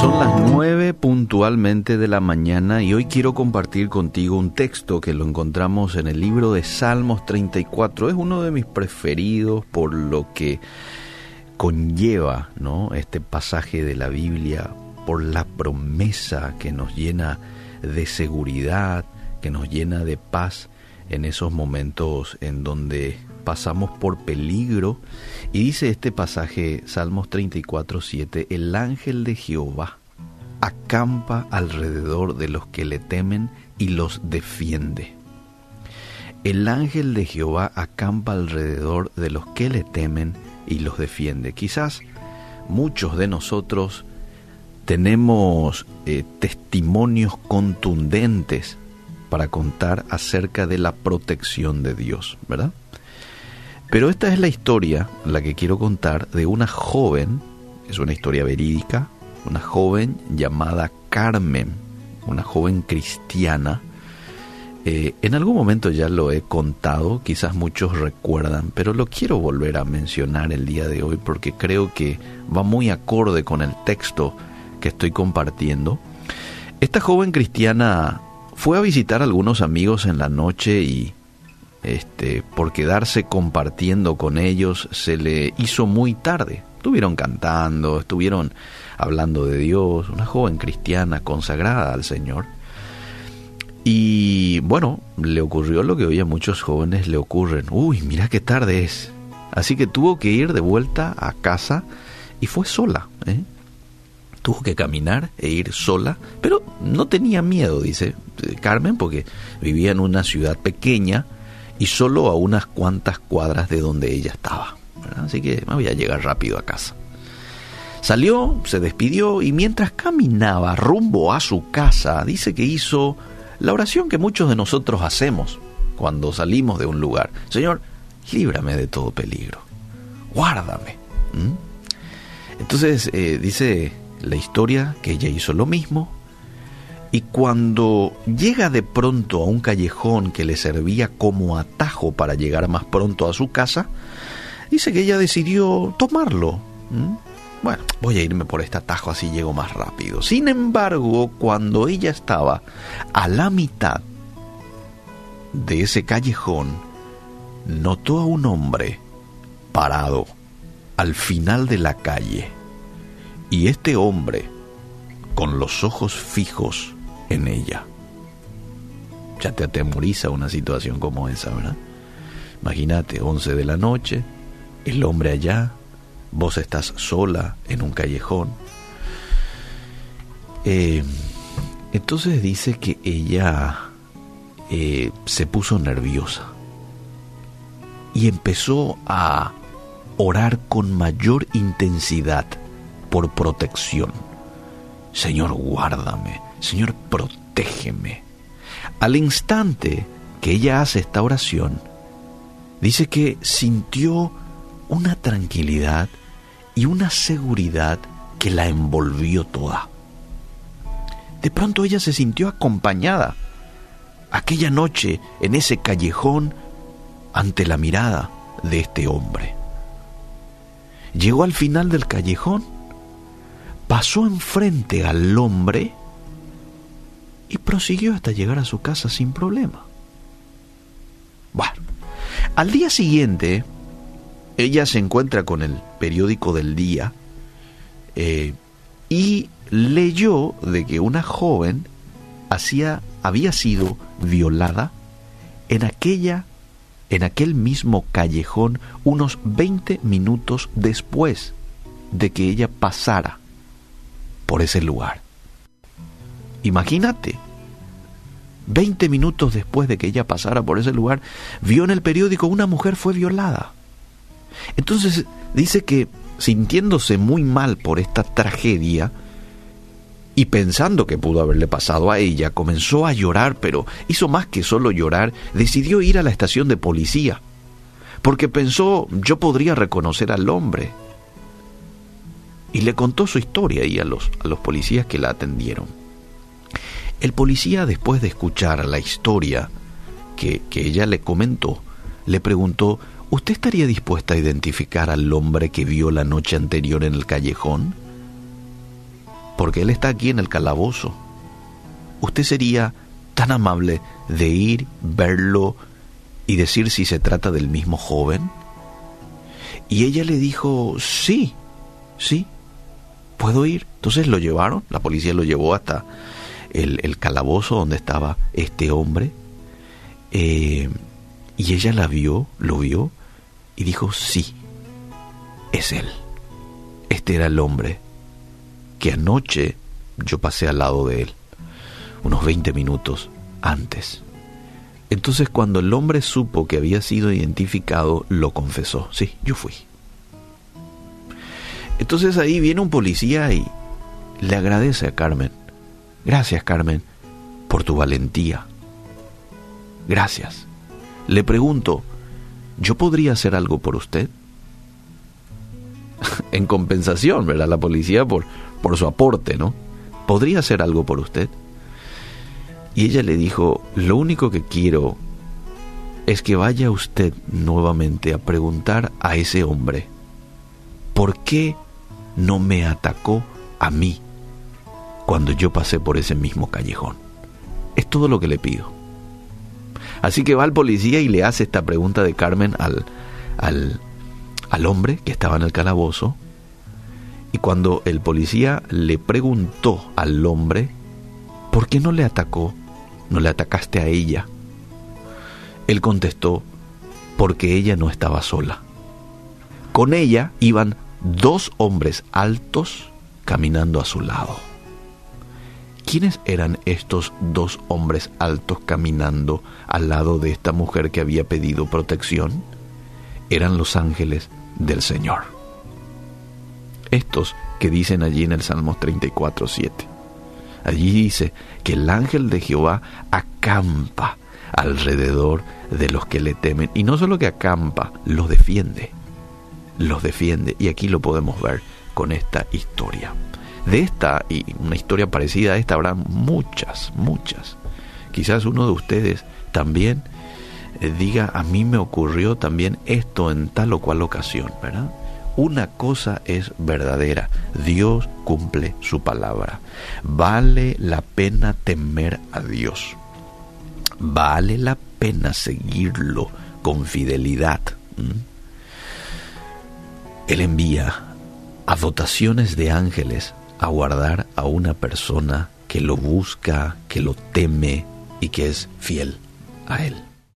Son las nueve puntualmente de la mañana y hoy quiero compartir contigo un texto que lo encontramos en el libro de Salmos 34. Es uno de mis preferidos por lo que conlleva ¿no? este pasaje de la Biblia, por la promesa que nos llena de seguridad, que nos llena de paz en esos momentos en donde pasamos por peligro. Y dice este pasaje, Salmos 34, 7, el ángel de Jehová acampa alrededor de los que le temen y los defiende. El ángel de Jehová acampa alrededor de los que le temen y los defiende. Quizás muchos de nosotros tenemos eh, testimonios contundentes para contar acerca de la protección de Dios, ¿verdad? Pero esta es la historia, la que quiero contar, de una joven, es una historia verídica, una joven llamada Carmen, una joven cristiana. Eh, en algún momento ya lo he contado, quizás muchos recuerdan, pero lo quiero volver a mencionar el día de hoy porque creo que va muy acorde con el texto que estoy compartiendo. Esta joven cristiana fue a visitar a algunos amigos en la noche y este, por quedarse compartiendo con ellos se le hizo muy tarde. Estuvieron cantando, estuvieron hablando de Dios, una joven cristiana consagrada al Señor. Y bueno, le ocurrió lo que hoy a muchos jóvenes le ocurren. Uy, mira qué tarde es. Así que tuvo que ir de vuelta a casa y fue sola. ¿eh? Tuvo que caminar e ir sola, pero no tenía miedo, dice Carmen, porque vivía en una ciudad pequeña, y solo a unas cuantas cuadras de donde ella estaba. Así que me voy a llegar rápido a casa. Salió, se despidió y mientras caminaba rumbo a su casa, dice que hizo la oración que muchos de nosotros hacemos cuando salimos de un lugar. Señor, líbrame de todo peligro, guárdame. Entonces eh, dice la historia que ella hizo lo mismo, y cuando llega de pronto a un callejón que le servía como atajo para llegar más pronto a su casa, dice que ella decidió tomarlo. Bueno, voy a irme por este atajo así llego más rápido. Sin embargo, cuando ella estaba a la mitad de ese callejón, notó a un hombre parado al final de la calle. Y este hombre, con los ojos fijos en ella. Ya te atemoriza una situación como esa, ¿verdad? Imagínate, 11 de la noche, el hombre allá, vos estás sola en un callejón. Eh, entonces dice que ella eh, se puso nerviosa y empezó a orar con mayor intensidad por protección. Señor, guárdame, Señor, protégeme. Al instante que ella hace esta oración, dice que sintió una tranquilidad y una seguridad que la envolvió toda. De pronto ella se sintió acompañada aquella noche en ese callejón ante la mirada de este hombre. Llegó al final del callejón, pasó enfrente al hombre y prosiguió hasta llegar a su casa sin problema. Bueno, al día siguiente, ella se encuentra con el periódico del día eh, y leyó de que una joven hacía, había sido violada en aquella en aquel mismo callejón unos 20 minutos después de que ella pasara por ese lugar. Imagínate, 20 minutos después de que ella pasara por ese lugar, vio en el periódico una mujer fue violada. Entonces dice que sintiéndose muy mal por esta tragedia y pensando que pudo haberle pasado a ella, comenzó a llorar, pero hizo más que solo llorar, decidió ir a la estación de policía, porque pensó yo podría reconocer al hombre. Y le contó su historia ahí a los, a los policías que la atendieron. El policía, después de escuchar la historia que, ella le comentó, le preguntó, ¿usted estaría dispuesta a identificar al hombre que vio la noche anterior en el callejón? porque él está aquí en el calabozo. ¿Usted sería tan amable de ir, verlo y decir si se trata del mismo joven? Y ella le dijo, sí, sí, puedo ir. Entonces lo llevaron, la policía lo llevó hasta el, calabozo donde estaba este hombre. Eh, y ella la vio, lo vio, y dijo, sí, es él. Este era el hombre que anoche yo pasé al lado de él, unos 20 minutos antes. Entonces cuando el hombre supo que había sido identificado, lo confesó. Sí, yo fui. Entonces ahí viene un policía y le agradece a Carmen. Gracias, Carmen, por tu valentía. Gracias. Le pregunto, ¿yo podría hacer algo por usted? en compensación, ¿verdad? La policía por, por su aporte, ¿no? ¿Podría hacer algo por usted? Y ella le dijo, lo único que quiero es que vaya usted nuevamente a preguntar a ese hombre, ¿por qué no me atacó a mí cuando yo pasé por ese mismo callejón? Es todo lo que le pido. Así que va al policía y le hace esta pregunta de Carmen al, al, al hombre que estaba en el calabozo. Y cuando el policía le preguntó al hombre, ¿por qué no le atacó? ¿No le atacaste a ella? Él contestó, porque ella no estaba sola. Con ella iban dos hombres altos caminando a su lado. ¿Quiénes eran estos dos hombres altos caminando al lado de esta mujer que había pedido protección? Eran los ángeles del Señor. Estos que dicen allí en el Salmo 34, 7. Allí dice que el ángel de Jehová acampa alrededor de los que le temen. Y no solo que acampa, los defiende. Los defiende. Y aquí lo podemos ver con esta historia. De esta y una historia parecida a esta habrá muchas, muchas. Quizás uno de ustedes también eh, diga, a mí me ocurrió también esto en tal o cual ocasión, ¿verdad? Una cosa es verdadera, Dios cumple su palabra. Vale la pena temer a Dios. Vale la pena seguirlo con fidelidad. Él envía a dotaciones de ángeles a guardar a una persona que lo busca, que lo teme y que es fiel a Él.